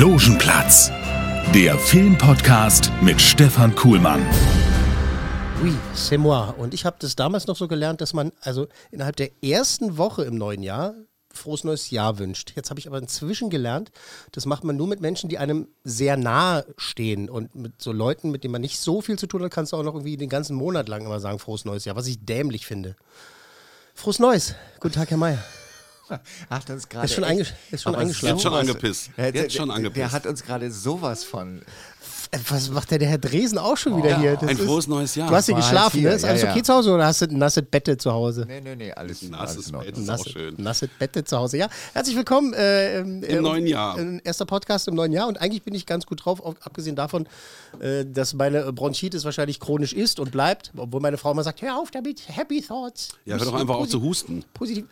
Logenplatz, der Filmpodcast mit Stefan Kuhlmann. Oui, c'est moi. Und ich habe das damals noch so gelernt, dass man also innerhalb der ersten Woche im neuen Jahr frohes neues Jahr wünscht. Jetzt habe ich aber inzwischen gelernt, das macht man nur mit Menschen, die einem sehr nahe stehen. Und mit so Leuten, mit denen man nicht so viel zu tun hat, kannst du auch noch irgendwie den ganzen Monat lang immer sagen, frohes neues Jahr, was ich dämlich finde. Frohes Neues. Guten Tag, Herr Mayer. Hat uns gerade Ist schon, echt- einge ist schon aber eingeschlafen. Jetzt schon angepisst. Der, der, Jetzt schon der, angepisst. der hat uns gerade sowas von. Äh, Was macht der, der Herr Dresen auch schon wieder hier? Das Ein ist- frohes neues Jahr. Du hast hier War geschlafen, hier, ne? Ist ja, alles ja. okay zu Hause oder hast du ein nasses Bette zu Hause? Nee, nee, nee, alles, Nasses Bett ist auch Nasse, Bette zu Hause. Ja, herzlich willkommen äh, im, Im neuen Jahr. Äh, erster Podcast im neuen Jahr und eigentlich bin ich ganz gut drauf, auch abgesehen davon, äh, dass meine Bronchitis wahrscheinlich chronisch ist und bleibt, obwohl meine Frau immer sagt, hör auf damit, Happy Thoughts. Ja, hör doch einfach auf zu husten. Positiv.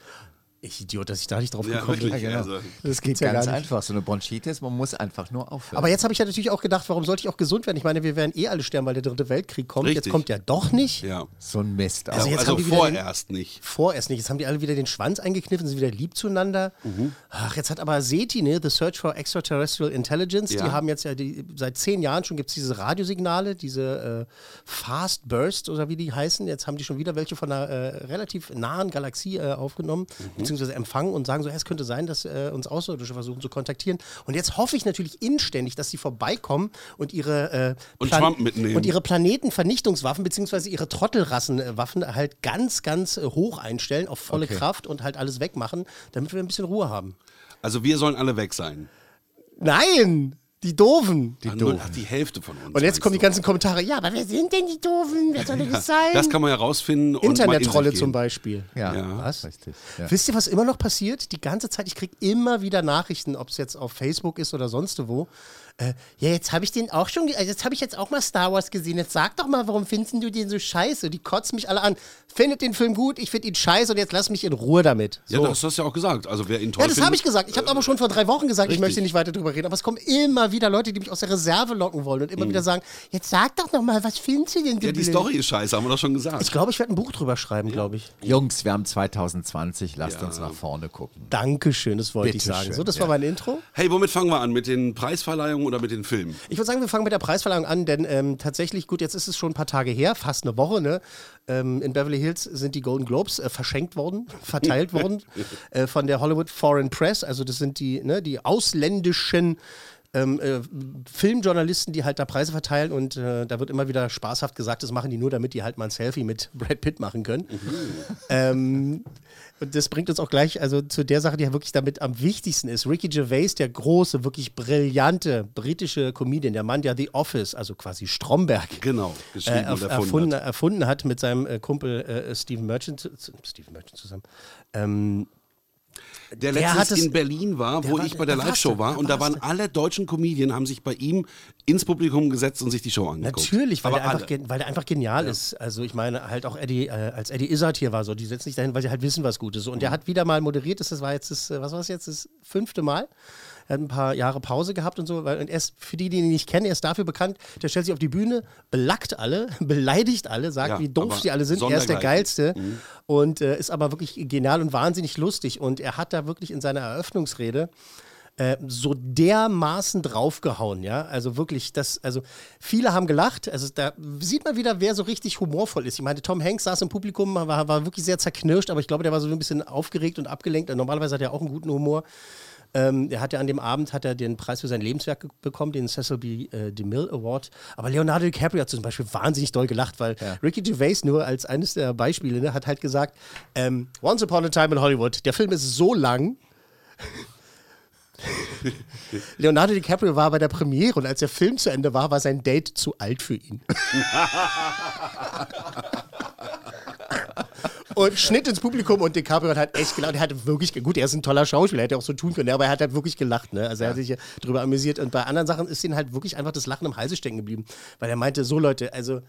Ich Idiot, dass ich da nicht drauf Ja, gekommen bin. Also, Das geht ja ganz gar nicht. einfach. So eine Bronchitis, man muss einfach nur aufhören. Aber jetzt habe ich ja natürlich auch gedacht, warum sollte ich auch gesund werden? Ich meine, wir werden eh alle sterben, weil der dritte Weltkrieg kommt. Jetzt Richtig. kommt der doch nicht. ja. so ein Mist. Also jetzt also haben die wieder vorerst nicht. Vorerst nicht. Jetzt haben die alle wieder den Schwanz eingekniffen, sind wieder lieb zueinander. Mhm. Ach, jetzt hat aber SETI, ne, The Search for Extraterrestrial Intelligence, die Ja. haben jetzt ja die, seit zehn Jahren schon gibt es diese Radiosignale, diese äh, Fast Burst oder wie die heißen. Jetzt haben die schon wieder welche von einer äh, relativ nahen Galaxie äh, aufgenommen, Mhm. Beziehungsweise empfangen und sagen so, hey, es könnte sein, dass äh, uns Außerirdische versuchen zu kontaktieren. Und jetzt hoffe ich natürlich inständig, dass sie vorbeikommen und ihre äh, Und Plan- mitnehmen. und ihre Planetenvernichtungswaffen beziehungsweise ihre Trottelrassenwaffen halt ganz, ganz äh, hoch einstellen, auf volle Okay. Kraft und halt alles wegmachen, damit wir ein bisschen Ruhe haben. Also wir sollen alle weg sein. Nein! Die Doofen! Die, nur, ach, die Hälfte von uns. und jetzt kommen die ganzen Kommentare. Ja, aber wer sind denn die Doofen? Wer soll denn das sein? Das kann man ja rausfinden. und mal in Internet-Trolle zum. Beispiel. ja, ja. Was? Richtig. Ja. Wisst ihr, was immer noch passiert? Die ganze Zeit, ich kriege immer wieder Nachrichten, ob es jetzt auf Facebook ist oder sonst wo. Äh, ja, jetzt habe ich den auch schon, also jetzt habe ich jetzt auch mal Star Wars gesehen. Jetzt sag doch mal, warum findest du den so scheiße? Die kotzen mich alle an. Findet den Film gut, ich finde ihn scheiße und jetzt lass mich in Ruhe damit. Ja, So. das hast du ja auch gesagt. Also wer ihn toll Ja, das habe ich gesagt. Ich habe aber schon vor drei Wochen gesagt, ich richtig. möchte nicht weiter drüber reden. Aber es kommen immer wieder Leute, die mich aus der Reserve locken wollen und immer wieder sagen, jetzt sag doch noch mal, was findest du denn Mhm. Ja, die blöd? Story ist scheiße, haben wir doch schon gesagt. Ich glaube, ich werde ein Buch drüber schreiben, glaube ich. Jungs, wir haben 2020, lasst Ja. uns nach vorne gucken. Dankeschön, das wollte ich sagen. schön, So, das ja. war mein Intro. Hey, womit fangen wir an? Mit den Preisverleihungen oder mit den Filmen? Ich würde sagen, wir fangen mit der Preisverleihung an, denn ähm, tatsächlich, gut, jetzt ist es schon ein paar Tage her, fast eine Woche, ne? Ähm, in Beverly Hills sind die Golden Globes äh, verschenkt worden, verteilt worden äh, von der Hollywood Foreign Press. Also das sind die, ne, die ausländischen ähm, äh, Filmjournalisten, die halt da Preise verteilen und äh, da wird immer wieder spaßhaft gesagt, das machen die nur, damit die halt mal ein Selfie mit Brad Pitt machen können. ähm, und das bringt uns auch gleich also zu der Sache, die ja wirklich damit am wichtigsten ist. Ricky Gervais, der große, wirklich brillante britische Comedian, der Mann, der The Office, also quasi Stromberg, Genau, äh, erf- und erfunden, hat. erfunden hat mit seinem äh, Kumpel äh, Stephen Merchant, Stephen Merchant zusammen. Ähm, Der Der letztens es- in Berlin war, Der wo war- ich bei der Live-Show war und da waren alle deutschen Comedien, haben sich bei ihm ins Publikum gesetzt und sich die Show angeguckt. Natürlich, weil der, einfach, weil der einfach genial ist. Also ich meine, halt auch Eddie, äh, als Eddie Izzard hier war, so, die setzen sich dahin, weil sie halt wissen, was gut ist. Und Mhm. der hat wieder mal moderiert, das war jetzt das, äh, was war es jetzt, das fünfte Mal. Er hat ein paar Jahre Pause gehabt und so, weil und er ist, für die, die ihn nicht kennen, er ist dafür bekannt, der stellt sich auf die Bühne, belackt alle, beleidigt alle, sagt, Ja, wie doof sie alle sind, er ist der. Geilste Mhm. und äh, ist aber wirklich genial und wahnsinnig lustig. Und er hat da wirklich in seiner Eröffnungsrede äh, so dermaßen draufgehauen, ja. Also wirklich, das, also viele haben gelacht. Also da sieht man wieder, wer so richtig humorvoll ist. Ich meine, Tom Hanks saß im Publikum, war, war wirklich sehr zerknirscht, aber ich glaube, der war so ein bisschen aufgeregt und abgelenkt. Normalerweise hat er auch einen guten Humor. Ähm, er hat ja an dem Abend hat er den Preis für sein Lebenswerk bekommen, den Cecil B. Äh, DeMille Award. Aber Leonardo DiCaprio hat zum Beispiel wahnsinnig doll gelacht, weil Ricky Gervais nur als eines der Beispiele ne, hat halt gesagt, ähm, Once Upon a Time in Hollywood, der Film ist so lang, Leonardo DiCaprio war bei der Premiere und als der Film zu Ende war, war sein Date zu alt für ihn. und Schnitt ins Publikum und DiCaprio hat halt echt gelacht. Er hatte wirklich, gut, er ist ein toller Schauspieler, hätte auch so tun können, aber er hat halt wirklich gelacht. Ne? Also er hat sich darüber amüsiert und bei anderen Sachen ist ihm halt wirklich einfach das Lachen im Halse stecken geblieben, weil er meinte, so Leute, also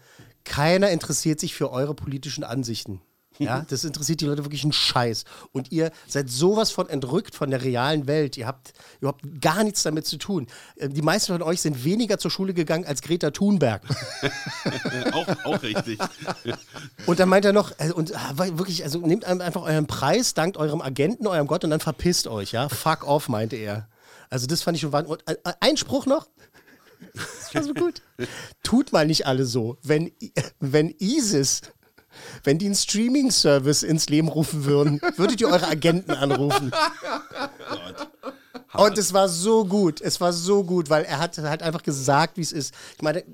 keiner interessiert sich für eure politischen Ansichten. Ja, das interessiert die Leute wirklich einen Scheiß. Und ihr seid sowas von entrückt von der realen Welt. Ihr habt überhaupt gar nichts damit zu tun. Äh, Die meisten von euch sind weniger zur Schule gegangen als Greta Thunberg. auch, auch richtig. Und dann meint er noch, also, und ah, wirklich, also nehmt einfach euren Preis, dankt eurem Agenten, eurem Gott und dann verpisst euch, ja. Fuck off, meinte er. Also das fand ich schon wahnsinnig. Und äh, ein Spruch noch. Das war so gut. Tut mal nicht alle so. Wenn, wenn ISIS, wenn die einen Streaming-Service ins Leben rufen würden, würdet ihr eure Agenten anrufen. Und es war so gut, es war so gut, weil er hat halt einfach gesagt, wie es ist. Ich meine,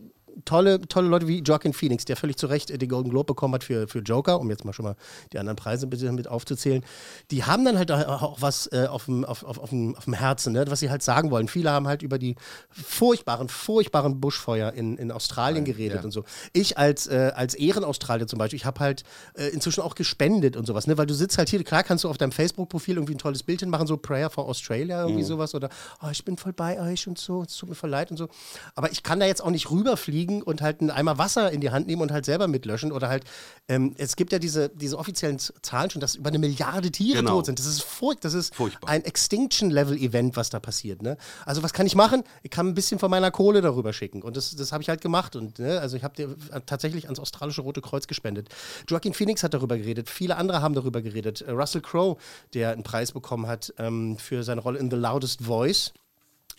tolle, tolle Leute wie Joaquin Phoenix, der völlig zu Recht äh, den Golden Globe bekommen hat für, für Joker, um jetzt mal schon mal die anderen Preise bitte mit aufzuzählen. Die haben dann halt auch was äh, auf, dem, auf, auf, auf, dem, auf dem Herzen, ne, was sie halt sagen wollen. Viele haben halt über die furchtbaren, furchtbaren Buschfeuer in, in Australien geredet und so. Ich als, äh, als Ehrenaustralier zum Beispiel, ich habe halt äh, inzwischen auch gespendet und sowas, ne, weil du sitzt halt hier, klar kannst du auf deinem Facebook-Profil irgendwie ein tolles Bild hinmachen, so Prayer for Australia, irgendwie sowas oder oh, ich bin voll bei euch und so, es tut mir voll leid und so. Aber ich kann da jetzt auch nicht rüberfliegen und halt einen Eimer Wasser in die Hand nehmen und halt selber mitlöschen oder halt, ähm, es gibt ja diese, diese offiziellen Zahlen schon, dass über eine Milliarde Tiere Genau. tot sind. Das ist furcht, das ist Furchtbar. ein Extinction-Level-Event, was da passiert. Ne? Also was kann ich machen? Ich kann ein bisschen von meiner Kohle darüber schicken und das, das habe ich halt gemacht und ne? also ich habe dir tatsächlich ans australische Rote Kreuz gespendet. Joaquin Phoenix hat darüber geredet, viele andere haben darüber geredet. Äh, Russell Crowe, der einen Preis bekommen hat ähm, für seine Rolle in The Loudest Voice.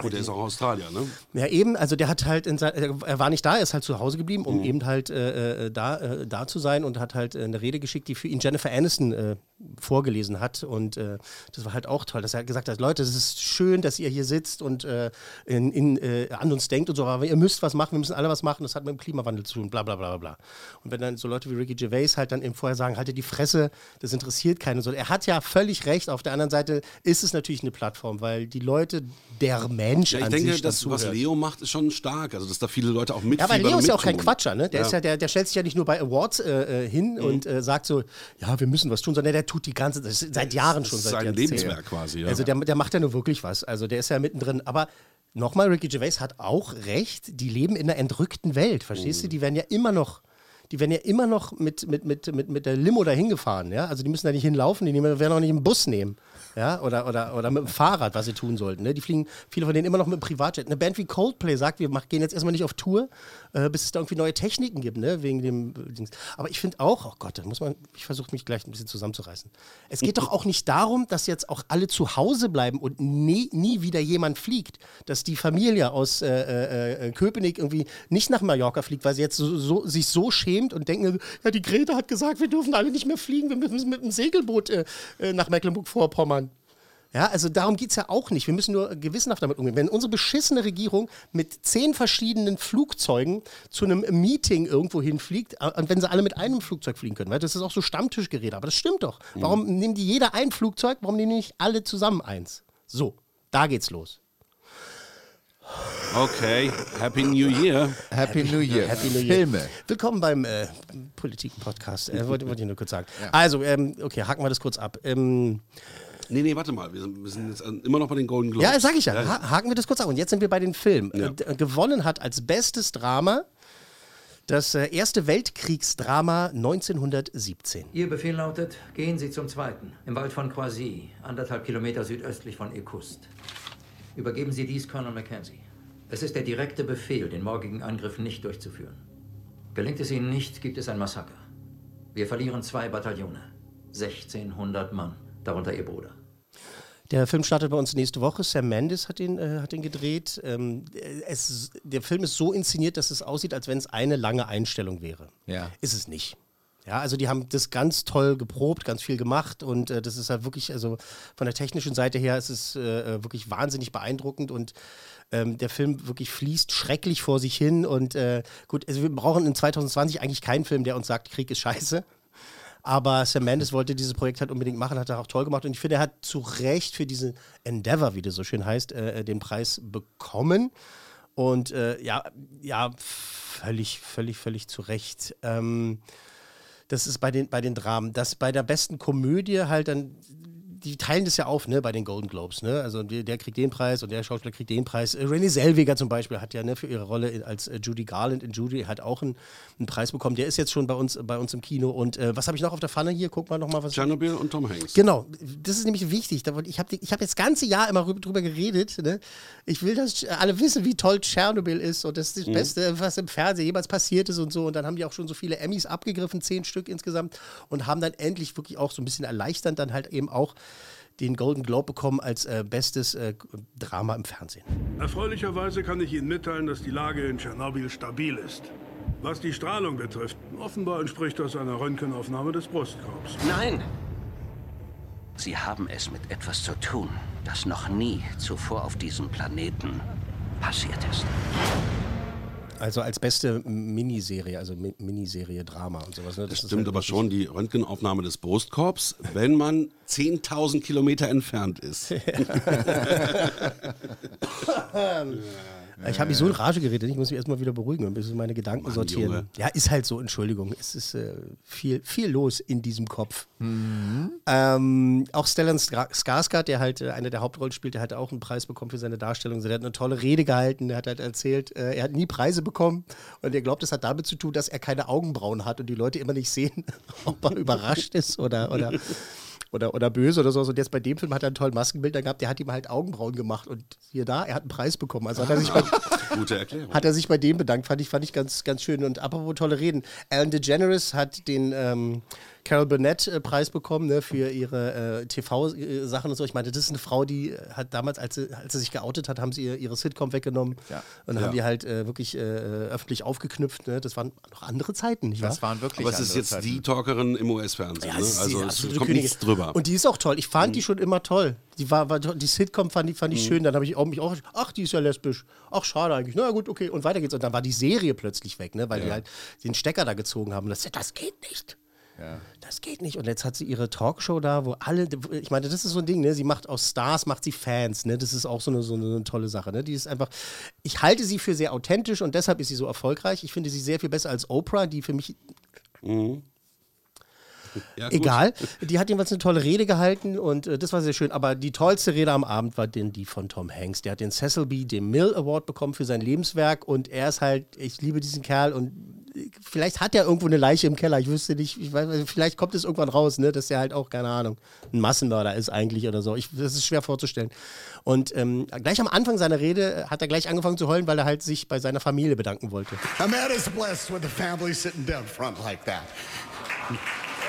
Und der ist auch Australier, ne? Ja, eben, also der hat halt, in sein, er war nicht da, er ist halt zu Hause geblieben, um eben halt äh, äh, da, äh, da zu sein und hat halt äh, eine Rede geschickt, die für ihn Jennifer Aniston äh, vorgelesen hat. Und äh, das war halt auch toll, dass er gesagt hat, Leute, es ist schön, dass ihr hier sitzt und in, in, an uns denkt und so, aber ihr müsst was machen, wir müssen alle was machen, das hat mit dem Klimawandel zu tun, bla bla bla bla. Und wenn dann so Leute wie Ricky Gervais halt dann eben vorher sagen, haltet die Fresse, das interessiert keinen. So, er hat ja völlig recht, auf der anderen Seite ist es natürlich eine Plattform, weil die Leute, der Mensch Ja, ich an denke, sich das, was. Leo macht, ist schon stark. Also, dass da viele Leute auch Ja, mitfiebern aber Leo ist ja auch kein. Quatscher, ne? Der, Ja. ist ja, der, der stellt sich ja nicht nur bei Awards äh, äh, hin und äh, sagt so, ja, wir müssen was tun, sondern der tut die ganze das ist seit Jahren schon. ist seit sein. Lebenswerk quasi, ja. Also der, der macht ja nur wirklich was. Also der ist ja mittendrin. Aber nochmal, Ricky Gervais hat auch recht, die leben in einer entrückten Welt, verstehst Mhm. du? Die werden ja immer noch. Die werden ja immer noch mit, mit, mit, mit, mit der Limo dahin gefahren, ja. Also die müssen da nicht hinlaufen, die nehmen, werden auch nicht einen Bus nehmen. Ja, oder, oder, oder mit dem Fahrrad, was sie tun sollten. Ne? Die fliegen, viele von denen immer noch mit dem Privatjet. Eine Band wie Coldplay sagt, wir gehen jetzt erstmal nicht auf Tour, äh, bis es da irgendwie neue Techniken gibt, ne? Wegen dem äh, Dings. Aber ich finde auch, oh Gott, da muss man, ich versuche mich gleich ein bisschen zusammenzureißen. Es geht doch auch nicht darum, dass jetzt auch alle zu Hause bleiben und nie, nie wieder jemand fliegt. Dass die Familie aus äh, äh, äh, Köpenick irgendwie nicht nach Mallorca fliegt, weil sie jetzt so, so, sich so schämt und denken, ja, die Greta hat gesagt, wir dürfen alle nicht mehr fliegen, wir müssen mit dem Segelboot äh, nach Mecklenburg-Vorpommern. Ja, also darum geht es ja auch nicht. Wir müssen nur gewissenhaft damit umgehen. Wenn unsere beschissene Regierung mit zehn verschiedenen Flugzeugen zu einem Meeting irgendwo hinfliegt, äh, und wenn sie alle mit einem Flugzeug fliegen können, weil das ist auch so Stammtischgerede, aber das stimmt doch. Warum nehmen die jeder ein Flugzeug, warum nehmen die nicht alle zusammen eins? So, da geht's los. Okay, Happy New Year. Happy New Year. Happy New Year. Filme. Willkommen beim äh, Politik-Podcast. Äh, wollte, wollte ich nur kurz sagen. Also, ähm, okay, haken wir das kurz ab. Ähm, Nee, nee, warte mal. Wir sind, wir sind jetzt immer noch bei den Golden Globes. Ja, sag ich ja. Ha haken wir das kurz ab. Und jetzt sind wir bei den Filmen. Ja. Äh, gewonnen hat als bestes Drama das äh, erste Weltkriegsdrama 1917. Ihr Befehl lautet, gehen Sie zum zweiten, im Wald von Croisy, anderthalb Kilometer südöstlich von Ekust. Übergeben Sie dies Colonel Mackenzie. Es ist der direkte Befehl, den morgigen Angriff nicht durchzuführen. Gelingt es Ihnen nicht, gibt es ein Massaker. Wir verlieren zwei Bataillone. 1600 Mann, darunter Ihr Bruder. Der Film startet bei uns nächste Woche. Sam Mendes hat ihn, äh, hat ihn gedreht. Ähm, es, der Film ist so inszeniert, dass es aussieht, als wenn es eine lange Einstellung wäre. Ja. Ist es nicht. Ja, also die haben das ganz toll geprobt, ganz viel gemacht und äh, das ist halt wirklich, also von der technischen Seite her ist es äh, wirklich wahnsinnig beeindruckend und ähm, der Film wirklich fließt schrecklich vor sich hin und äh, gut, also wir brauchen in 2020 eigentlich keinen Film, der uns sagt, Krieg ist scheiße. Aber Sam Mendes wollte dieses Projekt halt unbedingt machen, hat er auch toll gemacht. Und ich finde, er hat zu Recht für diesen Endeavor, wie das so schön heißt, äh, den Preis bekommen. Und äh, ja, ja, völlig, völlig, völlig zu Recht. Ähm, Das ist bei den, bei den Dramen. Das bei der besten Komödie halt dann, die teilen das ja auf, ne, bei den Golden Globes, ne? Also der, kriegt den Preis und der Schauspieler kriegt den Preis. Äh, Renée Zellweger zum Beispiel hat ja ne, für ihre Rolle als äh, Judy Garland in Judy hat auch einen, einen Preis bekommen. Der ist jetzt schon bei uns, bei uns im Kino. Und äh, was habe ich noch auf der Pfanne hier? Guck mal noch mal was. Tschernobyl und Tom Hanks. Genau, das ist nämlich wichtig. Ich habe ich hab jetzt das ganze Jahr immer rüber- drüber geredet. Ne? Ich will, dass alle wissen, wie toll Tschernobyl ist und das ist das Beste, was im Fernsehen jemals passiert ist und so. Und dann haben die auch schon so viele Emmys abgegriffen, zehn Stück insgesamt, und haben dann endlich wirklich auch so ein bisschen erleichternd dann halt eben auch den Golden Globe bekommen als äh, bestes äh, Drama im Fernsehen. Erfreulicherweise kann ich Ihnen mitteilen, dass die Lage in Tschernobyl stabil ist. Was die Strahlung betrifft, offenbar entspricht das einer Röntgenaufnahme des Brustkorbs. Nein! Sie haben es mit etwas zu tun, das noch nie zuvor auf diesem Planeten passiert ist. Also als beste Miniserie, also Mi Miniserie Drama und sowas. Ne? Das ist stimmt halt aber schon, die Röntgenaufnahme des Brustkorbs, wenn man 10.000 Kilometer entfernt ist. Ich habe mich so in Rage geredet, ich muss mich erstmal wieder beruhigen und ein bisschen meine Gedanken Mann, sortieren. Junge. Ja, ist halt so, Entschuldigung. Es ist äh, viel, viel los in diesem Kopf. Mhm. Ähm, auch Stellan Skar- Skarsgård, der halt äh, eine der Hauptrollen spielt, der hat auch einen Preis bekommen für seine Darstellung. Der hat eine tolle Rede gehalten, der hat halt erzählt, äh, er hat nie Preise bekommen und er glaubt, das hat damit zu tun, dass er keine Augenbrauen hat und die Leute immer nicht sehen, ob er überrascht ist oder, oder, oder, oder böse oder so. Und jetzt bei dem Film hat er einen tollen Maskenbildner gehabt, der hat ihm halt Augenbrauen gemacht und hier da, er hat einen Preis bekommen. Also hat er sich bei, Gute Erklärung. hat er sich bei dem bedankt, fand ich, fand ich ganz, ganz schön. Und apropos tolle Reden, Ellen DeGeneres hat den ähm, Carol Burnett-Preis bekommen ne, für ihre äh, TV-Sachen und so. Ich meine, das ist eine Frau, die äh, hat damals, als sie, als sie sich geoutet hat, haben sie ihr, ihre Sitcom weggenommen Ja. und Ja. haben die halt äh, wirklich äh, öffentlich aufgeknüpft. Ne? Das waren noch andere Zeiten, nicht wahr? Das waren wirklich Aber es ist jetzt Zeiten. die Talkerin im US-Fernsehen. Ja, ne? Also es kommt Königin. nichts drüber. Und die ist auch toll. Ich fand die schon immer toll. Die, war, war, die Sitcom fand, ich- fand Mhm. ich schön. Dann habe ich auch, mich auch, ach, die ist ja lesbisch. Ach, schade eigentlich. Na gut, okay. Und weiter geht's. Und dann war die Serie plötzlich weg, ne? weil die halt den Stecker da gezogen haben. Und das, das geht nicht. Das geht nicht. Und jetzt hat sie ihre Talkshow da, wo alle, ich meine, das ist so ein Ding, ne? Sie macht aus Stars, macht sie Fans, ne? Das ist auch so eine, so eine, so eine tolle Sache, ne? Die ist einfach, ich halte sie für sehr authentisch und deshalb ist sie so erfolgreich. Ich finde sie sehr viel besser als Oprah, die für mich Ja, gut. Egal. Die hat jedenfalls eine tolle Rede gehalten und äh, das war sehr schön. Aber die tollste Rede am Abend war denn die von Tom Hanks. Der hat den Cecil B. DeMille Award bekommen für sein Lebenswerk und er ist halt, ich liebe diesen Kerl und vielleicht hat er irgendwo eine Leiche im Keller. Ich wüsste nicht, ich weiß, vielleicht kommt es irgendwann raus, ne, dass er halt auch, keine Ahnung, ein Massenmörder ist eigentlich oder so. Ich, das ist schwer vorzustellen. Und ähm, gleich am Anfang seiner Rede hat er gleich angefangen zu heulen, weil er halt sich bei seiner Familie bedanken wollte. A man is blessed with a family sitting down front like that.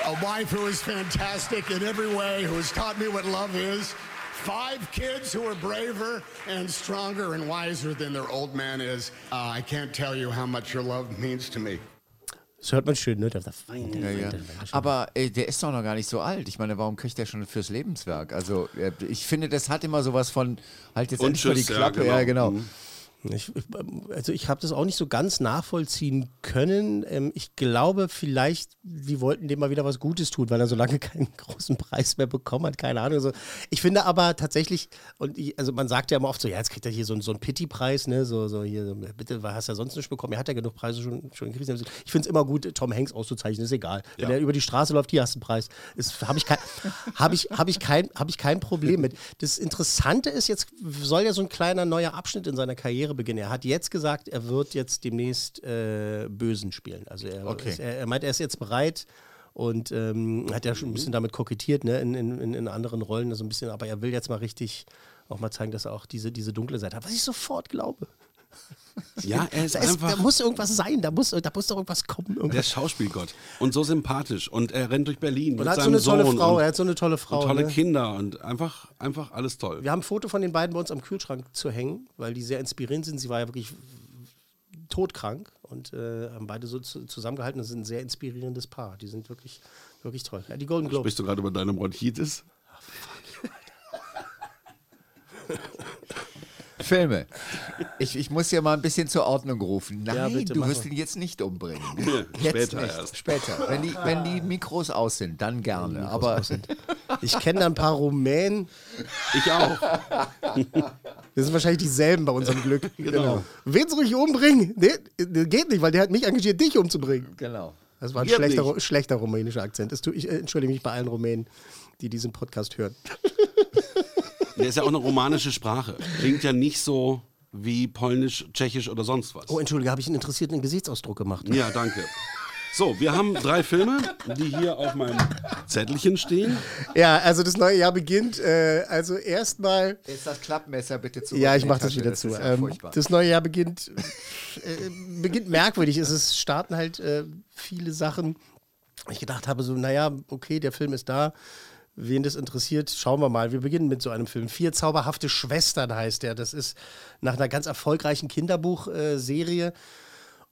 A wife who is fantastic in every way, who has taught me what love is. Five kids who are braver and stronger and wiser than their old man is. Uh, I can't tell you how much your love means to me. Das hört man schön, ne? Der, Feind, der Ja, Feind, ja. Aber äh, der ist doch noch gar nicht so alt. Ich meine, warum kriegt der schon fürs Lebenswerk? Also, äh, ich finde, das hat immer sowas von, halt jetzt Und endlich mal die tschüss, ja, Klappe. genau. Ja, genau. Mhm. Ich, also ich habe das auch nicht so ganz nachvollziehen können. Ähm, ich glaube, vielleicht, die wollten dem mal wieder was Gutes tun, weil er so lange keinen großen Preis mehr bekommen hat. Keine Ahnung. So. Ich finde aber tatsächlich, und ich, also man sagt ja immer oft so, ja, jetzt kriegt er hier so, so einen Pity-Preis, ne? So, so hier, so, bitte, was hast du ja sonst nicht bekommen? Er hat ja genug Preise schon, schon gekriegt. Ich finde es immer gut, Tom Hanks auszuzeichnen, ist egal. Wenn Ja. er über die Straße läuft, hier hast du einen Preis. Habe ich, kein, hab ich, hab ich, kein, hab ich kein Problem mit. Das Interessante ist, jetzt soll ja so ein kleiner neuer Abschnitt in seiner Karriere beginnen. Er hat jetzt gesagt, er wird jetzt demnächst äh, Bösen spielen. Also er, Okay. ist, er, er meint, er ist jetzt bereit und ähm, hat ja schon ein bisschen damit kokettiert, ne, in, in, in- in anderen Rollen, so ein bisschen, aber er will jetzt mal richtig auch mal zeigen, dass er auch diese, diese dunkle Seite hat, was ich sofort glaube. Ja, er ist Da, ist, einfach da muss irgendwas sein, da muss, da muss doch irgendwas kommen. der Irgendwas. Schauspielgott. Und so sympathisch. Und er rennt durch Berlin Und mit hat so eine tolle Sohn Frau, er hat so eine tolle Frau. und tolle ne? Kinder und einfach, einfach alles toll. Wir haben ein Foto von den beiden bei uns am Kühlschrank zu hängen, weil die sehr inspirierend sind. Sie war ja wirklich todkrank und äh, haben beide so zu, zusammengehalten. Das ist ein sehr inspirierendes Paar. Die sind wirklich, wirklich toll. Ja, die Golden Globes. Sprichst du gerade über deine Bronchitis? Filme. Ich, ich muss ja mal ein bisschen zur Ordnung rufen. Nein, Ja, bitte, du wirst ihn jetzt nicht umbringen. später jetzt nicht. erst. Später. Wenn die, wenn die Mikros aus sind, dann gerne. Aber Ich kenne da ein paar Rumänen. Ich auch. Wir sind wahrscheinlich dieselben bei unserem Glück. Genau. Wen soll ich umbringen? Nee, geht nicht, weil der hat mich engagiert, dich umzubringen. genau. Das war ein schlechter, schlechter rumänischer Akzent. Ich äh, entschuldige mich bei allen Rumänen, die diesen Podcast hören. Der ist ja auch eine romanische Sprache. Klingt ja nicht so wie Polnisch, Tschechisch oder sonst was. Oh, entschuldige, habe ich einen interessierten Gesichtsausdruck gemacht? Ja, danke. So, wir haben drei Filme, die hier auf meinem Zettelchen stehen. Ja, also das neue Jahr beginnt. Äh, also erstmal. Jetzt das Klappmesser bitte zurück. Ja, ich mache das wieder das zu. ist ja ähm, furchtbar. das neue Jahr beginnt, äh, beginnt merkwürdig. Es ist, starten halt äh, viele Sachen. Ich gedacht habe so, naja, okay, der Film ist da. Wen das interessiert, schauen wir mal. Wir beginnen mit so einem Film. Vier zauberhafte Schwestern heißt der. Das ist nach einer ganz erfolgreichen Kinderbuchserie.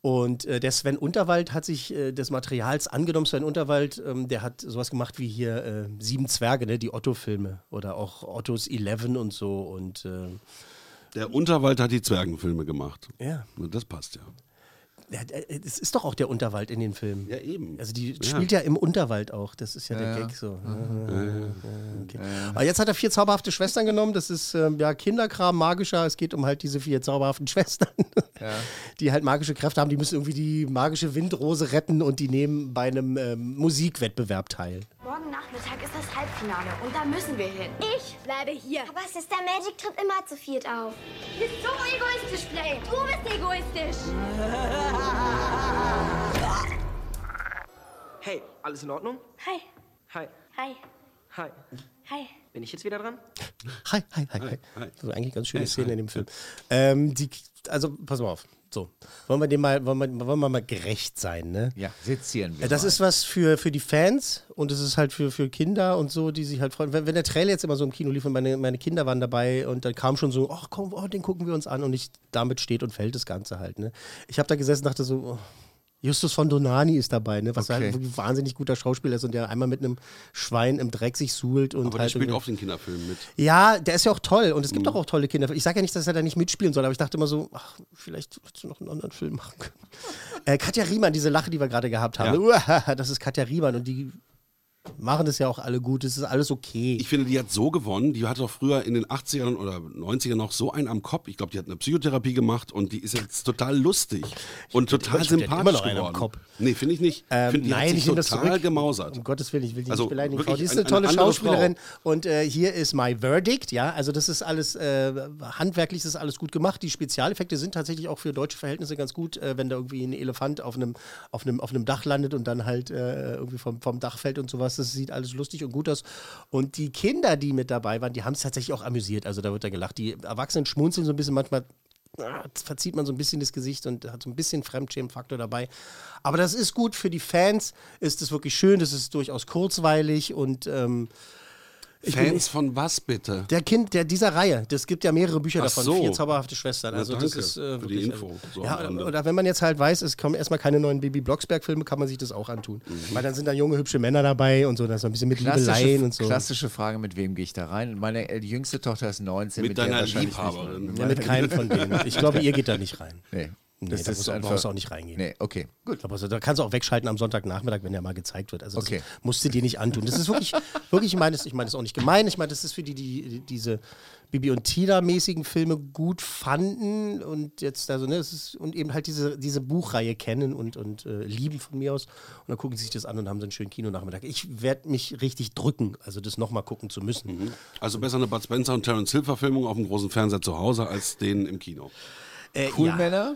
Und äh, der Sven Unterwald hat sich äh, des Materials angenommen. Sven Unterwald, ähm, der hat sowas gemacht wie hier äh, Sieben Zwerge, ne? die Otto-Filme. Oder auch Ottos Eleven und so. Und äh, Der Unterwald hat die Zwergenfilme gemacht. ja. Das passt ja. Ja, äh, Es ist doch auch der Unterwald in den Filmen. Ja, eben. Also die Ja. spielt ja im Unterwald auch. Das ist ja, der Ja, ja. Gag so. Okay. Aber jetzt hat er vier zauberhafte Schwestern genommen. Das ist ähm, ja Kinderkram, magischer. Es geht um halt diese vier zauberhaften Schwestern, die halt magische Kräfte haben. Die müssen irgendwie die magische Windrose retten und die nehmen bei einem ähm, Musikwettbewerb teil. Morgen Nachmittag ist das Halbfinale und da müssen wir hin. Ich bleibe hier. Aber Sister Magic tritt immer zu viert auf. Du bist so egoistisch, Play. Du bist egoistisch. Hey, alles in Ordnung? Hi. Hi. Hi. Hi. Hi. Bin ich jetzt wieder dran? Hi, hi, hi, hi. hi. Das ist eigentlich ganz schöne Szene hi, in dem Film. Ähm, die, also, pass mal auf. So, wollen wir dem mal, wollen wir, wollen wir mal gerecht sein, ne? Ja, sezieren wir. Das mal. ist was für, für die Fans und es ist halt für, für Kinder und so, die sich halt freuen. Wenn, wenn der Trailer jetzt immer so im Kino lief und meine, meine Kinder waren dabei und dann kam schon so, ach komm, oh, den gucken wir uns an und nicht damit steht und fällt das Ganze halt. Ne? Ich habe da gesessen und dachte so, oh, Justus von Donani ist dabei, ne? was Okay. halt wirklich wahnsinnig guter Schauspieler ist und der einmal mit einem Schwein im Dreck sich suhlt und Aber der halt spielt irgendwie- oft in Kinderfilmen mit. ja, der ist ja auch toll und es gibt doch auch tolle Kinder. Ich sage ja nicht, dass er da nicht mitspielen soll, aber ich dachte immer so, ach, vielleicht würdest du noch einen anderen Film machen können. Äh, Katja Riemann, diese Lache, die wir gerade gehabt haben, Uahaha, das ist Katja Riemann und die machen das ja auch alle gut, es ist alles okay. Ich finde, die hat so gewonnen. Die hat doch früher in den 80ern oder 90ern noch so einen am Kopf. Ich glaube, die hat eine Psychotherapie gemacht und die ist jetzt total lustig und total ich find, sympathisch immer noch einen am geworden. Kopf. Nee, finde ich nicht. Ähm, ich finde, die nein, ich nehme das total gemausert. Um Gottes Willen, ich will die Also nicht beleidigen. Frau. Die ist eine- eine tolle eine Schauspielerin. Frau. Und äh, hier ist My Verdict, ja. Also das ist alles, äh, handwerklich ist alles gut gemacht. Die Spezialeffekte sind tatsächlich auch für deutsche Verhältnisse ganz gut, äh, wenn da irgendwie ein Elefant auf einem, auf einem, auf einem Dach landet und dann halt äh, irgendwie vom, vom Dach fällt und sowas. Das sieht alles lustig und gut aus. Und die Kinder, die mit dabei waren, die haben es tatsächlich auch amüsiert. Also da wird da gelacht. Die Erwachsenen schmunzeln so ein bisschen manchmal ah, verzieht man so ein bisschen das Gesicht und hat so ein bisschen Fremdschämen-Faktor dabei. Aber das ist gut für die Fans, ist es wirklich schön, das ist durchaus kurzweilig und ähm, ich Fans von was bitte? der Kind, der dieser Reihe, das gibt ja mehrere Bücher Ach davon, so. vier zauberhafte Schwestern. Na, Also das danke ist äh, für die wirklich, Info, so ja, oder wenn man jetzt halt weiß, es kommen erstmal keine neuen Baby Blocksberg-Filme, kann man sich das auch antun. Mhm. Weil dann sind da junge, hübsche Männer dabei und so, das ist ein bisschen mit Liebeleien Klassische, und so. klassische Frage, mit wem gehe ich da rein? Meine äh, die jüngste Tochter ist 19. Mit der deiner Liebhaberin. Nicht. Ja, mit keinem von denen. Ich glaube, ihr geht da nicht rein. Nee. Nee, Das da ist muss auch, einfach- brauchst du auch nicht reingehen. Nee, okay, gut. Aber so, da kannst du auch wegschalten am Sonntagnachmittag, wenn der mal gezeigt wird. Also das Okay. musst du dir nicht antun. Das ist wirklich, wirklich, ich meine es ich meine es auch nicht gemein. Ich meine, das ist für die, die, die diese Bibi und Tina-mäßigen Filme gut fanden und jetzt, also, ne, ist, und eben halt diese, diese Buchreihe kennen und, und äh, lieben von mir aus. Und dann gucken sie sich das an und haben so einen schönen Kinonachmittag. Ich werde mich richtig drücken, also das nochmal gucken zu müssen. Also besser eine Bud Spencer und Terence Hill Verfilmung auf dem großen Fernseher zu Hause als den im Kino. Äh, Cool ja. Männer?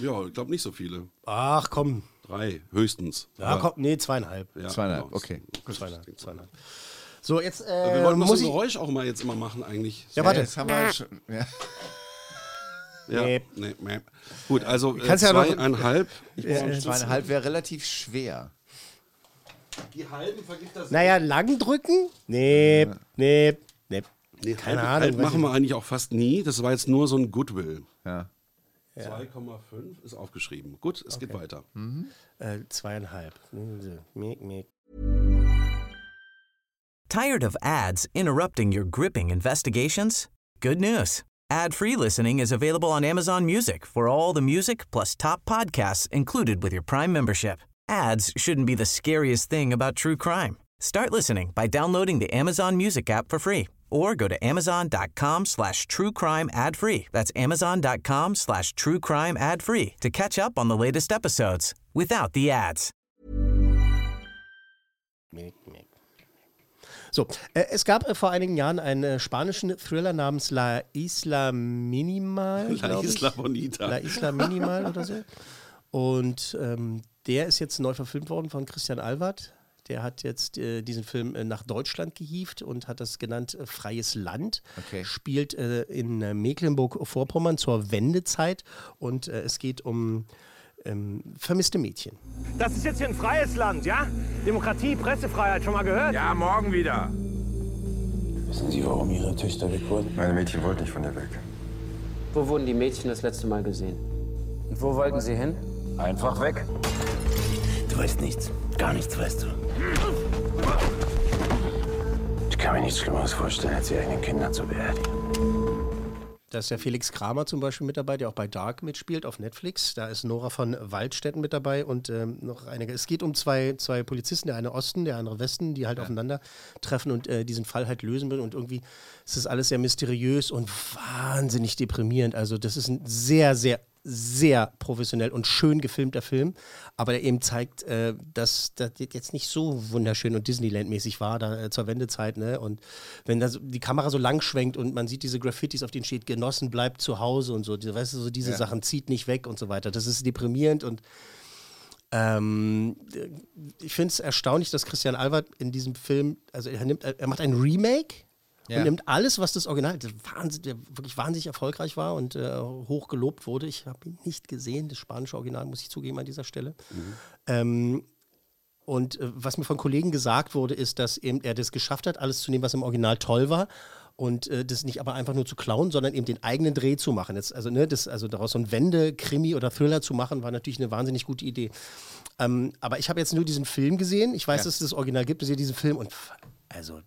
Ja, ich glaube nicht so viele. Ach komm. Drei, höchstens. Ja, komm, nee, zweieinhalb. Ja, Zweieinhalb, genau. okay. Zweieinhalb, zweieinhalb. So, jetzt äh, Wir wollten so muss ein ich. Geräusch auch mal jetzt immer machen eigentlich. Ja, warte. Jetzt haben wir schon, ja. Ja. Nee. Nee, nee. Gut, also äh, kannst ja noch- zweieinhalb. Zweieinhalb wäre relativ schwer. Die halben vergibt das. Naja, lang drücken? Nee, nee, nee. Nee, keine halb, Ahnung, Halb machen wir eigentlich auch fast nie. Das war jetzt nur so ein Goodwill. Ja. 2,5 ist aufgeschrieben. Gut, es geht weiter. Mhm. Äh, zweieinhalb. Mick, mick. Tired of ads interrupting your gripping investigations? Good news. Ad-free listening is available on Amazon Music for all the music plus top podcasts included with your Prime membership. Ads shouldn't be the scariest thing about true crime. Start listening by downloading the Amazon Music app for free or go to amazon.com slash true crime ad free. That's amazon.com slash true crime ad free to catch up on the latest episodes without the ads. So, äh, es gab äh, vor einigen Jahren einen äh, spanischen Thriller namens La Isla Minimal. La. Isla Bonita. La Isla Minimal oder so. Und ähm, der ist jetzt neu verfilmt worden von Christian Alward. Der hat jetzt äh, diesen Film äh, nach Deutschland gehievt und hat das genannt äh, Freies Land. Okay. Spielt äh, in äh, Mecklenburg-Vorpommern zur Wendezeit und äh, es geht um ähm, vermisste Mädchen. Das ist jetzt hier ein freies Land, ja? Demokratie, Pressefreiheit, schon mal gehört? Ja, morgen wieder. Wissen Sie, warum Ihre Töchter weg wurden? Meine Mädchen wollten nicht von der weg. Wo wurden die Mädchen das letzte Mal gesehen? Und wo wollten sie hin? Einfach weg. Du weißt nichts. Gar nichts weißt du. Ich kann mir nichts Schlimmeres vorstellen, als die eigenen Kinder zu beerdigen. Da ist der Felix Kramer zum Beispiel mit dabei, der auch bei Dark mitspielt auf Netflix. Da ist Nora von Waldstätten mit dabei und ähm, noch einige. Es geht um zwei, zwei Polizisten, der eine Osten, der andere Westen, die halt aufeinander treffen und äh, diesen Fall halt lösen will. Und irgendwie ist das alles sehr mysteriös und wahnsinnig deprimierend. Also, das ist ein sehr, sehr, sehr professionell und schön gefilmter Film, aber der eben zeigt, äh, dass das jetzt nicht so wunderschön und Disneyland-mäßig war, da äh, zur Wendezeit, ne? Und wenn da so, die Kamera so lang schwenkt und man sieht diese Graffitis, auf denen steht, genossen bleibt zu Hause und so, die, weißt du, so diese Ja. Sachen, zieht nicht weg und so weiter. Das ist deprimierend und ähm, ich finde es erstaunlich, dass Christian Albert in diesem Film, also er nimmt, er macht ein Remake Ja. und nimmt alles, was das Original, das wahnsinn, der wirklich wahnsinnig erfolgreich war und äh, hoch gelobt wurde. Ich habe ihn nicht gesehen, das spanische Original, muss ich zugeben an dieser Stelle. Ähm, und äh, was mir von Kollegen gesagt wurde, ist, dass eben er das geschafft hat, alles zu nehmen, was im Original toll war. Und äh, das nicht aber einfach nur zu klauen, sondern eben den eigenen Dreh zu machen. Jetzt, also, ne, das, also daraus so ein Wende-Krimi oder Thriller zu machen, war natürlich eine wahnsinnig gute Idee. Ähm, aber ich habe jetzt nur diesen Film gesehen. Ich weiß, Ja. dass es das Original gibt. Ich sehe diesen Film und also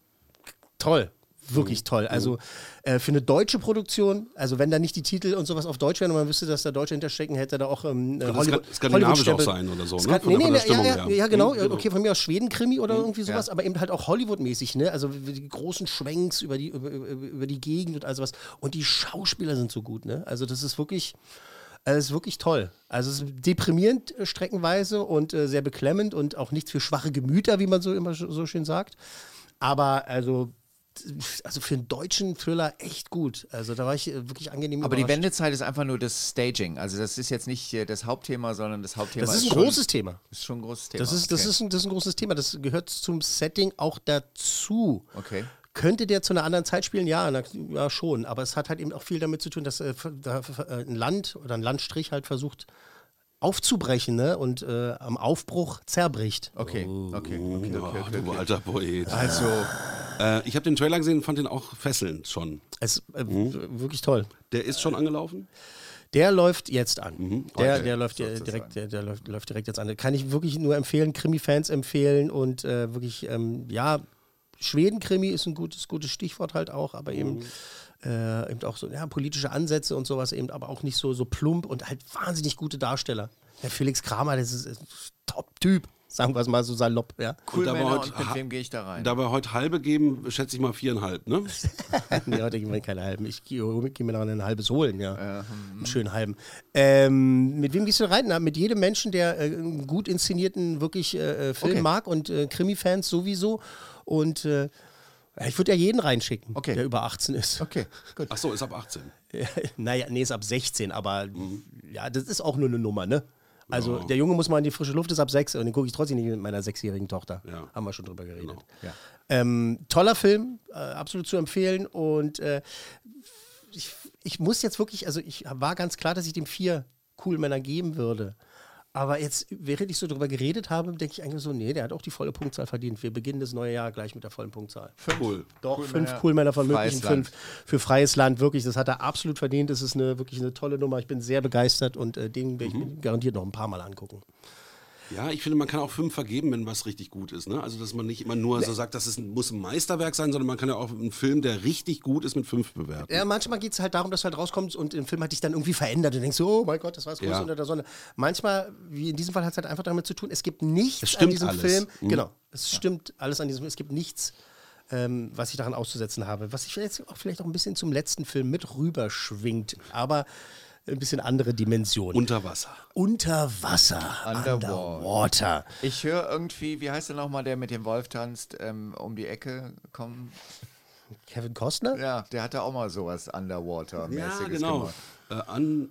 toll. Wirklich Mhm. toll. Also äh, für eine deutsche Produktion, also wenn da nicht die Titel und sowas auf Deutsch wären und man wüsste, dass da Deutsche hinterstecken, hätte da auch ähm, Könnte Hollywood, ska- skandinavisch auch sein oder so, ne? Ska- Von Nee, nee, ja, ja, ja, genau. Mhm, genau. Okay, von mir aus Schweden-Krimi oder irgendwie ja. sowas, aber eben halt auch Hollywood-mäßig, ne? Also die großen Schwenks über die, über, über, über die Gegend und all sowas. Und die Schauspieler sind so gut, ne? Also das ist wirklich. äh, Es ist wirklich toll. Also es ist deprimierend äh, streckenweise und äh, sehr beklemmend und auch nichts für schwache Gemüter, wie man so immer so schön sagt. Aber also, also für einen deutschen Thriller echt gut. Also da war ich äh, wirklich angenehm Aber die überrascht. Wendezeit ist einfach nur das Staging. Also das ist jetzt nicht äh, das Hauptthema, sondern das Hauptthema Das ist ein schon, großes Thema. Ist schon ein großes Thema. Das ist, das, okay. ist ein, das ist ein großes Thema. Das gehört zum Setting auch dazu. Okay. Könnte der zu einer anderen Zeit spielen? Ja, na, ja schon. Aber es hat halt eben auch viel damit zu tun, dass äh, da, äh, ein Land oder ein Landstrich halt versucht aufzubrechen ne? und äh, am Aufbruch zerbricht. Okay, okay, okay, Oh, okay, okay, du okay. alter Poet. Also, Äh, ich habe den Trailer gesehen, fand den auch fesselnd schon. Es äh, w- wirklich toll. Der ist schon angelaufen? Der läuft jetzt an. Der, Okay. der läuft äh, direkt, der, der läuft, läuft direkt jetzt an. Kann ich wirklich nur empfehlen, Krimi-Fans empfehlen und äh, wirklich, ähm, ja, Schweden-Krimi ist ein gutes, gutes Stichwort halt auch, aber eben, äh, eben auch so ja, politische Ansätze und sowas, eben aber auch nicht so, so plump und halt wahnsinnig gute Darsteller. Der Felix Kramer, das ist, ist ein Top-Typ, sagen wir es mal so salopp, ja. Cool da wir Männer heute und mit wem gehe ich da rein? Da wir heute halbe geben, schätze ich mal viereinhalb, ne? nee, heute gehen wir keine halben. Ich gehe geh mir noch ein halbes holen, ja. hm. Einen schönen halben. Ähm, mit wem gehst du rein? Na, mit jedem Menschen, der äh, einen gut inszenierten wirklich äh, äh, Film Okay. mag und äh, Krimi-Fans sowieso. Und äh, ja, ich würde ja jeden reinschicken, Okay. der über 18 ist. Okay, gut. Ach so, ist ab 18. naja, nee, ist ab 16, aber ja, das ist auch nur eine Nummer, ne? Also Ja. der Junge muss mal in die frische Luft, ist ab 6 und den gucke ich trotzdem nicht mit meiner sechsjährigen Tochter. Ja. Haben wir schon drüber geredet. Ja. Ähm, toller Film, äh, absolut zu empfehlen. Und äh, ich, ich muss jetzt wirklich, also ich war ganz klar, dass ich dem vier cool Männer geben würde. Aber jetzt, während ich so drüber geredet habe, denke ich eigentlich so, nee, der hat auch die volle Punktzahl verdient. Wir beginnen das neue Jahr gleich mit der vollen Punktzahl. Cool. Doch, Cool fünf Männer, Coolmänner von möglichen fünf für freies Land, wirklich. Das hat er absolut verdient. Das ist eine wirklich eine tolle Nummer. Ich bin sehr begeistert und äh, den werde ich mir garantiert noch ein paar Mal angucken. Ja, ich finde, man kann auch fünf vergeben, wenn was richtig gut ist. Ne? Also, dass man nicht immer nur so sagt, das ist muss ein Meisterwerk sein, sondern man kann ja auch einen Film, der richtig gut ist, mit fünf bewerten. Ja, manchmal geht es halt darum, dass du halt rauskommst und im Film hat dich dann irgendwie verändert. Du denkst so, oh mein Gott, das war das Größte Ja. unter der Sonne. Manchmal, wie in diesem Fall, hat es halt einfach damit zu tun, es gibt nichts Es an stimmt diesem alles. Film. Mhm. Genau, es stimmt alles an diesem Film. Es gibt nichts, ähm, was ich daran auszusetzen habe. Was ich jetzt auch vielleicht auch ein bisschen zum letzten Film mit rüberschwingt. Aber ein bisschen andere Dimension. Unter Wasser. Unter Wasser. Underwater. Ich höre irgendwie, wie heißt der nochmal, der mit dem Wolf tanzt, ähm, um die Ecke kommen? Kevin Costner? Ja, der hatte auch mal sowas Underwater-mäßiges Ja, genau. gemacht. Äh, an, äh,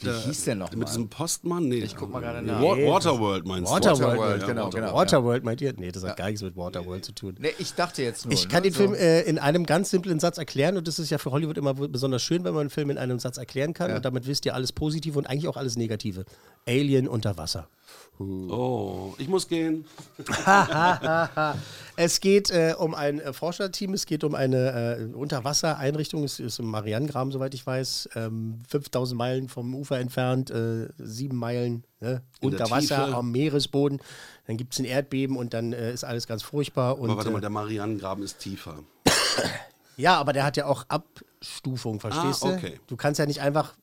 Wie hieß der noch Mit mal? diesem Postmann? Nee. Ich guck mal gerade nach. Wa Nee, Waterworld meinst du? Waterworld, Waterworld, ja, genau, Water- genau, Waterworld meint ihr? Nee, das hat gar nichts mit Waterworld zu tun. Nee, ich dachte jetzt nur. Ich kann ne, den so. Film äh, in einem ganz simplen Satz erklären und das ist ja für Hollywood immer besonders schön, wenn man einen Film in einem Satz erklären kann Ja. und damit wisst ihr alles Positive und eigentlich auch alles Negative. Alien unter Wasser. Oh, ich muss gehen. es geht äh, um ein äh, Forscherteam, es geht um eine äh, Unterwassereinrichtung, es ist im Marianengraben, soweit ich weiß, ähm, 5000 Meilen vom Ufer entfernt, äh, sieben Meilen ne, unter Wasser am Meeresboden. Dann gibt es ein Erdbeben und dann äh, ist alles ganz furchtbar. Und, Aber warte mal, äh, der Marianengraben ist tiefer. ja, aber der hat ja auch Abstufung, verstehst Ah, du? okay. Du kannst ja nicht einfach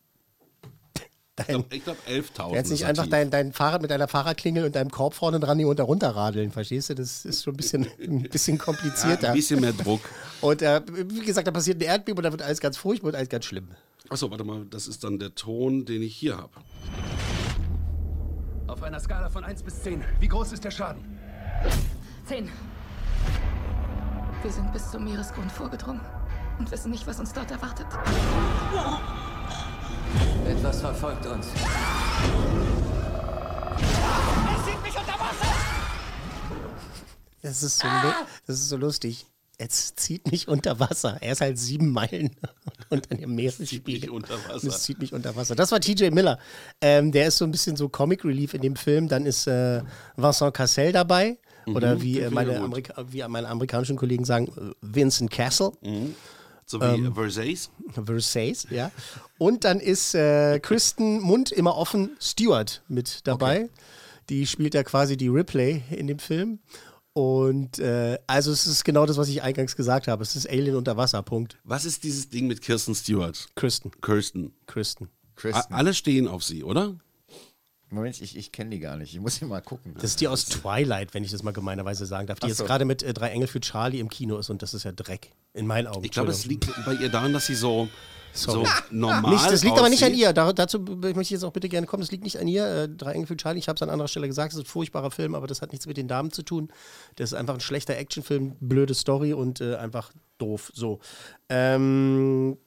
dein, Ich glaube 11.000. jetzt nicht einfach dein, dein Fahrrad mit deiner Fahrradklingel und deinem Korb vorne dran hier unter runterradeln, verstehst du? Das ist schon ein bisschen, ein bisschen komplizierter. Ja, ein bisschen mehr Druck. Und äh, wie gesagt, da passiert ein Erdbeben und da wird alles ganz furchtbar und alles ganz schlimm. Achso, warte mal, das ist dann der Ton, den ich hier habe. Auf einer Skala von 1 bis 10, wie groß ist der Schaden? Zehn. Wir sind bis zum Meeresgrund vorgedrungen und wissen nicht, was uns dort erwartet. Etwas verfolgt uns. Es sieht mich unter Wasser! Das ist so, lu- das ist so lustig. Es zieht mich unter Wasser. Er ist halt sieben Meilen unter dem Meeresspiegel. unter Wasser. Und Es zieht mich unter Wasser. Das war TJ Miller. Ähm, der ist so ein bisschen so Comic Relief in dem Film. Dann ist äh, Vincent Cassel dabei. Mhm, Oder wie, äh, meine. Amerika wie meine amerikanischen Kollegen sagen, äh, Vincent Castle. So wie Ähm, Versace. Versace, ja. Und dann ist äh, Kristen Mund immer offen Stewart mit dabei. Die spielt ja quasi die Ripley in dem Film. Und äh, also es ist genau das, was ich eingangs gesagt habe. Es ist Alien unter Wasser, Punkt. Was ist dieses Ding mit Kirsten Stewart? Kristen. Kirsten. Kristen. Kristen. A- Alle stehen auf sie, oder? Moment, ich, ich kenne die gar nicht. Ich muss hier mal gucken. Das ist die aus Twilight, wenn ich das mal gemeinerweise sagen darf, die Ach jetzt so. gerade mit äh, Drei Engel für Charlie im Kino ist und das ist ja Dreck. In meinen Augen. Ich glaube, es liegt bei ihr daran, dass sie so, so normal Nicht, das liegt aber nicht an aussieht. ihr. Da, dazu möchte ich jetzt auch bitte gerne kommen. Das liegt nicht an ihr. Äh, Drei Engel für Charlie, ich habe es an anderer Stelle gesagt, es ist ein furchtbarer Film, aber das hat nichts mit den Damen zu tun. Das ist einfach ein schlechter Actionfilm, blöde Story und äh, einfach doof. So. Ähm,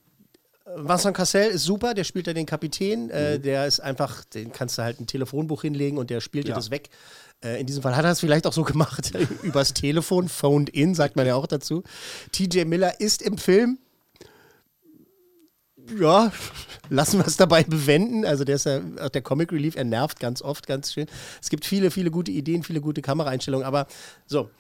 Vincent Cassel ist super, der spielt ja den Kapitän. Äh, der ist einfach, den kannst du halt ein Telefonbuch hinlegen und der spielt dir Ja. das weg. Äh, in diesem Fall hat er es vielleicht auch so gemacht, übers Telefon, phoned in, sagt man ja auch dazu. TJ Miller ist im Film ja, lassen wir es dabei bewenden. Also der ist ja auch der Comic Relief, er nervt ganz oft, ganz schön. Es gibt viele, viele gute Ideen, viele gute Kameraeinstellungen, aber so.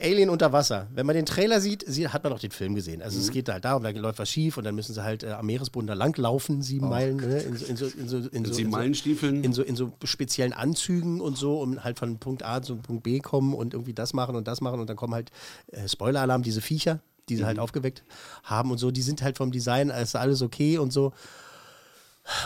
Alien unter Wasser. Wenn man den Trailer sieht, hat man auch den Film gesehen. Also es geht halt darum, da läuft was schief und dann müssen sie halt äh, am Meeresboden da langlaufen, sieben Meilen, ne? in, so, in, so, in, so, in, so, sieben Meilenstiefeln. in, so, in so speziellen Anzügen und so, um halt von Punkt A zu Punkt B kommen und irgendwie das machen und das machen und dann kommen halt, äh, Spoiler-Alarm, diese Viecher, die sie halt aufgeweckt haben und so, die sind halt vom Design, ist alles okay und so.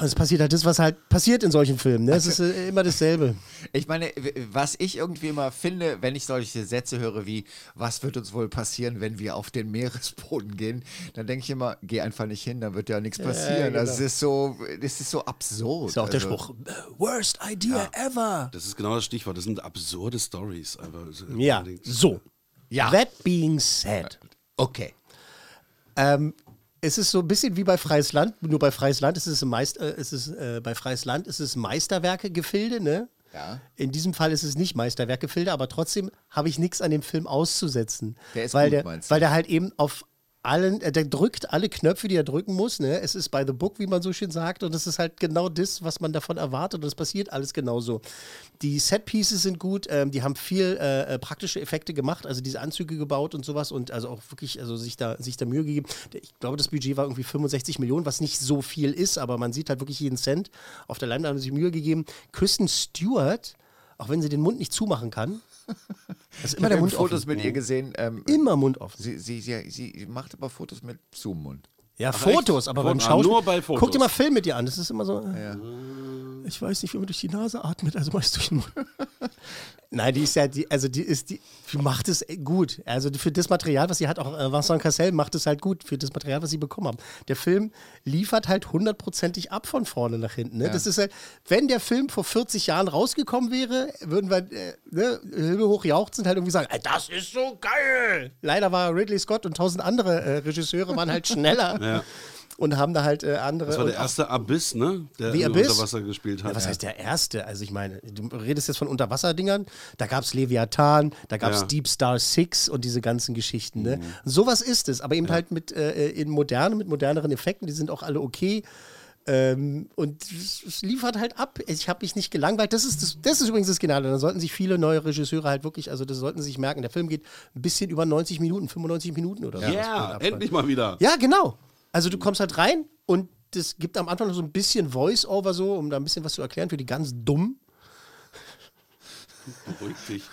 Es passiert halt das, was halt passiert in solchen Filmen. Ne? Es ist äh, immer dasselbe. Ich meine, was ich irgendwie immer finde, wenn ich solche Sätze höre wie, was wird uns wohl passieren, wenn wir auf den Meeresboden gehen, dann denke ich immer, geh einfach nicht hin, dann wird ja nichts Ja, passieren. genau. Das ist so, das ist so absurd. Ist ja auch der Also, Spruch, worst idea ever. Das ist genau das Stichwort. Das sind absurde Stories. Ja, so. Ja. That being said. Okay. Ähm, es ist so ein bisschen wie bei Freies Land, nur bei Freies Land ist es, meist, äh, ist es äh, bei Freies Land ist es Meisterwerke-Gefilde, ne? Ja. In diesem Fall ist es nicht Meisterwerk-Gefilde, aber trotzdem habe ich nichts an dem Film auszusetzen. Der ist weil gut, der, meinst du? Weil der halt eben auf allen, äh, der drückt alle Knöpfe, die er drücken muss. Ne? Es ist by the book, wie man so schön sagt. Und es ist halt genau das, was man davon erwartet. Und es passiert alles genauso. Die Set-Pieces sind gut. Ähm, die haben viel äh, äh, praktische Effekte gemacht. Also diese Anzüge gebaut und sowas. Und also auch wirklich also sich, da, sich da Mühe gegeben. Ich glaube, das Budget war irgendwie 65 Millionen, was nicht so viel ist. Aber man sieht halt wirklich jeden Cent. Auf der Leinwand haben sie sich Mühe gegeben. Kristen Stewart, auch wenn sie den Mund nicht zumachen kann, Ich immer habe der Mund Fotos offen. mit ihr gesehen. Ähm, Immer Mund offen. Sie, sie, sie, sie macht aber Fotos mit Zoom-Mund. Ja, Ach, Fotos, echt? aber Foto- beim ah, Schauspiel. nur bei Fotos. Guck dir mal Film mit dir an. Das ist immer so. äh, Ich weiß nicht, wie man durch die Nase atmet, also meist durch den Mund. Nein, die ist ja, die, also die ist, die, die macht es gut. Also für das Material, was sie hat, auch äh, Vincent Cassel macht es halt gut für das Material, was sie bekommen haben. Der Film liefert halt hundertprozentig ab von vorne nach hinten. Ne? Ja. Das ist halt, wenn der Film vor 40 Jahren rausgekommen wäre, würden wir äh, ne, Himmel hoch jauchzend halt irgendwie sagen, "Ey, das ist so geil. Leider war Ridley Scott und tausend andere äh, Regisseure waren halt schneller. Ja. Und haben da halt äh, andere. Das war der erste Abyss, ne? Der im Abyss? unter Wasser gespielt hat. Ja, was heißt der erste? Also ich meine, du redest jetzt von Unterwasserdingern, da gab es Leviathan, da gab es. Deep Star Six und diese ganzen Geschichten. Ne? Sowas ist es, aber eben halt mit äh, in moderne, mit moderneren Effekten, die sind auch alle okay. Ähm, und es liefert halt ab. Ich habe mich nicht gelangweilt. Das ist, das, das ist übrigens das Geniale. Da sollten sich viele neue Regisseure halt wirklich, also das sollten sie sich merken. Der Film geht ein bisschen über 90 Minuten, 95 Minuten oder so. Ja, endlich mal wieder. Ja, genau. Also du kommst halt rein und das gibt am Anfang noch so ein bisschen Voice-Over so, um da ein bisschen was zu erklären für die ganz Dummen. Beruhig dich.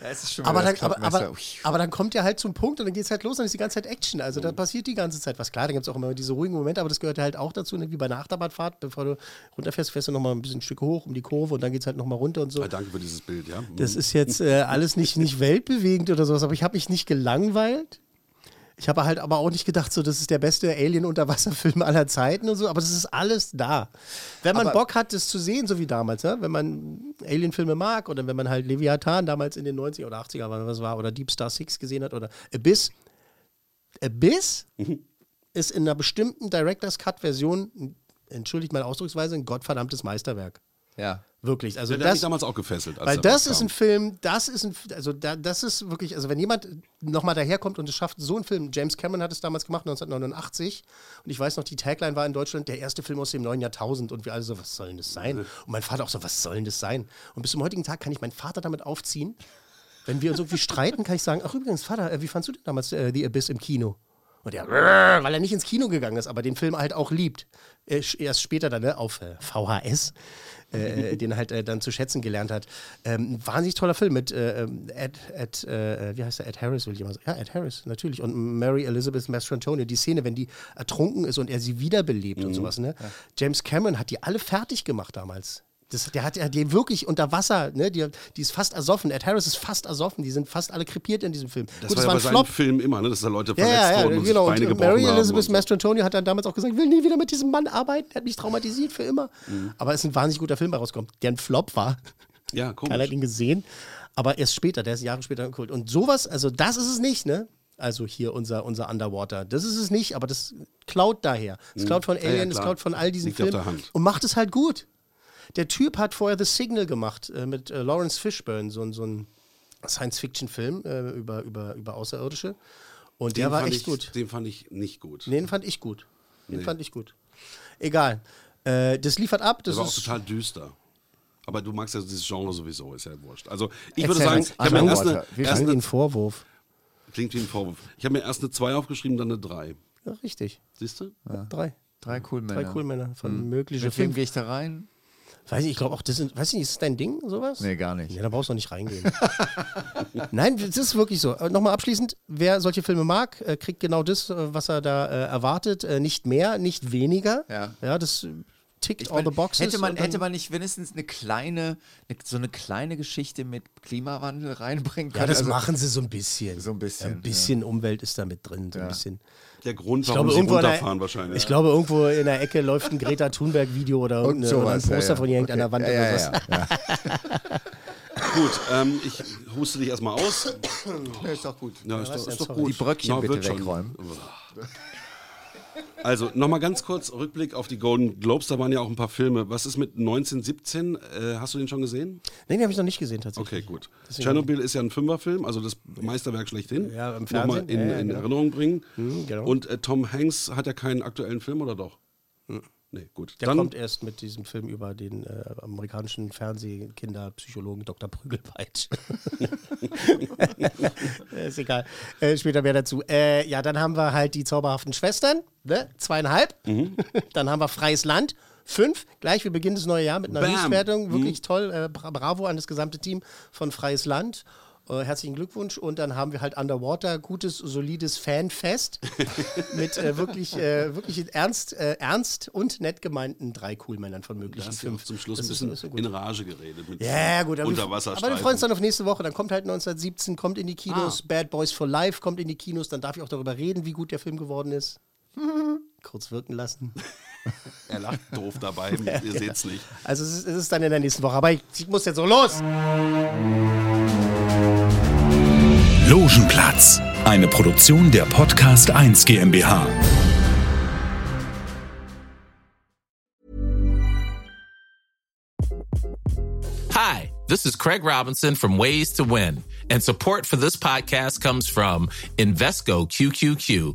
Da ist es schon Aber wieder dann, aber, aber, aber dann kommt ja halt zum Punkt und dann geht es halt los und dann ist die ganze Zeit Action. Also da passiert die ganze Zeit was. Klar, da gibt es auch immer diese ruhigen Momente, aber das gehört halt auch dazu, ne? wie bei einer Achterbahnfahrt. Bevor du runterfährst, fährst du nochmal ein bisschen Stück hoch um die Kurve und dann geht es halt nochmal runter und so. Ah, danke für dieses Bild, ja. Das ist jetzt äh, alles nicht, nicht weltbewegend oder sowas, aber ich habe mich nicht gelangweilt. Ich habe halt aber auch nicht gedacht, so, das ist der beste Alien-Unterwasserfilm aller Zeiten und so, aber das ist alles da. Wenn man Aber- Bock hat, das zu sehen, so wie damals, ne? wenn man Alien-Filme mag oder wenn man halt Leviathan damals in den 90er oder 80er war, was war, oder Deep Star Six gesehen hat oder Abyss. Abyss ist in einer bestimmten Director's Cut-Version, entschuldigt meine Ausdrucksweise, ein gottverdammtes Meisterwerk. Ja. Wirklich. Also Ja, der hat das, damals auch gefesselt. weil das ist ein Film, das ist ein, also da, das ist wirklich, also wenn jemand nochmal daherkommt und es schafft, so einen Film, James Cameron hat es damals gemacht, 1989, und ich weiß noch, die Tagline war in Deutschland der erste Film aus dem neuen Jahrtausend und wir alle so, was soll denn das sein? Und mein Vater auch so, was soll denn das sein? Und bis zum heutigen Tag kann ich meinen Vater damit aufziehen, wenn wir uns irgendwie streiten, kann ich sagen, ach übrigens, Vater, äh, wie fandst du denn damals äh, The Abyss im Kino? Und er, weil er nicht ins Kino gegangen ist, aber den Film halt auch liebt. Äh, erst später dann ne, auf äh, VHS, äh, den halt äh, dann zu schätzen gelernt hat. Ähm, wahnsinnig toller Film mit äh, ähm, Ed, Ed äh, wie heißt er? Ed Harris, will ich immer sagen. Ja, Ed Harris, natürlich. Und Mary Elizabeth Mastrantonio, die Szene, wenn die ertrunken ist und er sie wiederbelebt und sowas. Ne? James Cameron hat die alle fertig gemacht damals. Das, der hat ja die wirklich unter Wasser, ne? die, die ist fast ersoffen. Ed Harris ist fast ersoffen. Die sind fast alle krepiert in diesem Film. Das Gut, war ja war ein Flop. Filmen immer, ne? dass da Leute Ja, verletzt ja, wurden ja, und genau. Beine Und Mary. Elizabeth. Mastrantonio hat dann damals auch gesagt, ich will nie wieder mit diesem Mann arbeiten, der hat mich traumatisiert für immer. Mhm. Aber es ist ein wahnsinnig guter Film, der rauskommt, der ein Flop war. Ja, komisch. Keiner hat ihn gesehen, aber erst später, der ist Jahre später gekult. Und sowas, also das ist es nicht, ne? Also hier unser, unser Underwater. Das ist es nicht, aber das klaut daher. Es Mhm. klaut von Ja, ja, Alien, es klaut von all diesen Liegt Filmen und macht es halt gut. Der Typ hat vorher The Signal gemacht äh, mit äh, Lawrence Fishburne, so, ein- so ein Science-Fiction-Film äh, über, über, über Außerirdische. Und der Den war fand echt ich, gut. Den fand ich nicht gut. Nee, den fand ich gut. Den Nee. fand ich gut. Egal. Äh, das liefert ab. Das Der war auch ist total düster. Aber du magst ja dieses Genre sowieso, ist ja wurscht. Also ich Erzähl würde sagen, ich habe mir erst eine, Wir erst eine den Vorwurf. klingt wie ein Vorwurf. Ich habe mir erst eine 2 aufgeschrieben, dann eine 3. Ja, richtig. Siehst du? Drei. Drei Coolmänner. Drei Coolmänner von Hm. mögliche Mit wem fünf. gehe ich da rein? Weiß ich, ich glaube auch, das sind, weiß ich nicht, ist das dein Ding, sowas? Nee, gar nicht. Ja, da brauchst du nicht reingehen. Nein, das ist wirklich so. Äh, Nochmal abschließend, wer solche Filme mag, äh, kriegt genau das, äh, was er da erwartet. Nicht mehr, nicht weniger. Ja. Ja, das tickt Ich all mein, the boxes. hätte, man, hätte man nicht wenigstens eine kleine, eine, so eine kleine Geschichte mit Klimawandel reinbringen können? Ja, das Also- machen sie so ein bisschen. So ein bisschen, Ein bisschen Umwelt ist da mit drin. So ein Ja. bisschen. Der Grund, Ich warum glaube, sie irgendwo in der- runterfahren wahrscheinlich. Ich glaube, irgendwo in der Ecke läuft ein Greta Thunberg-Video oder, Und irgendeine- oder ein sowas, ja, Poster ja. von ihr hängt an der Okay. Wand Ja, oder ja, sowas. ja, Gut, ähm, ich huste dich erstmal aus. Ja, ist doch gut. Ja, ist, doch, ist doch gut. Die Bröckchen Na, bitte wird schon. Also, nochmal ganz kurz Rückblick auf die Golden Globes. Da waren ja auch ein paar Filme. Was ist mit 1917? Äh, hast du den schon gesehen? Nee, den habe ich noch nicht gesehen tatsächlich. Okay, gut. Tschernobyl ist ja ein Fünferfilm, also das Meisterwerk schlechthin. Ja, im Nochmal Fernsehen. in, Ja, ja, in genau. Erinnerung bringen. Mhm, genau. Und äh, Tom Hanks hat ja keinen aktuellen Film, oder doch? Nee, gut. Der Dann, kommt erst mit diesem Film über den äh, amerikanischen Fernsehkinderpsychologen Dr. Prügelpeitsch. ist egal. Äh, später mehr dazu. Äh, ja, dann haben wir halt die zauberhaften Schwestern, ne? zweieinhalb. Mhm. dann haben wir Freies Land. Fünf, gleich, wir beginnen das neue Jahr mit einer Bam. Höchstwertung. Wirklich Mhm. toll. Äh, bra- bravo an das gesamte Team von Freies Land. Äh, herzlichen Glückwunsch. Und dann haben wir halt Underwater, gutes, solides Fanfest mit äh, wirklich, äh, wirklich ernst, äh, ernst und nett gemeinten drei Coolmännern von möglichen ja fünf. zum Schluss Das ein bisschen ist so gut. in Rage geredet mit Ja, gut, aber, aber wir freuen uns dann auf nächste Woche. Dann kommt halt 1917, kommt in die Kinos. Ah. Bad Boys for Life kommt in die Kinos. Dann darf ich auch darüber reden, wie gut der Film geworden ist. Kurz wirken lassen. Er lacht doof dabei, ihr seht's nicht. Also es ist, es ist dann in der nächsten Woche. Aber ich, ich muss jetzt so los. Logenplatz, eine Produktion der Podcast 1 GmbH. Hi, this is Craig Robinson from Ways to Win, and support for this podcast comes from Invesco QQQ,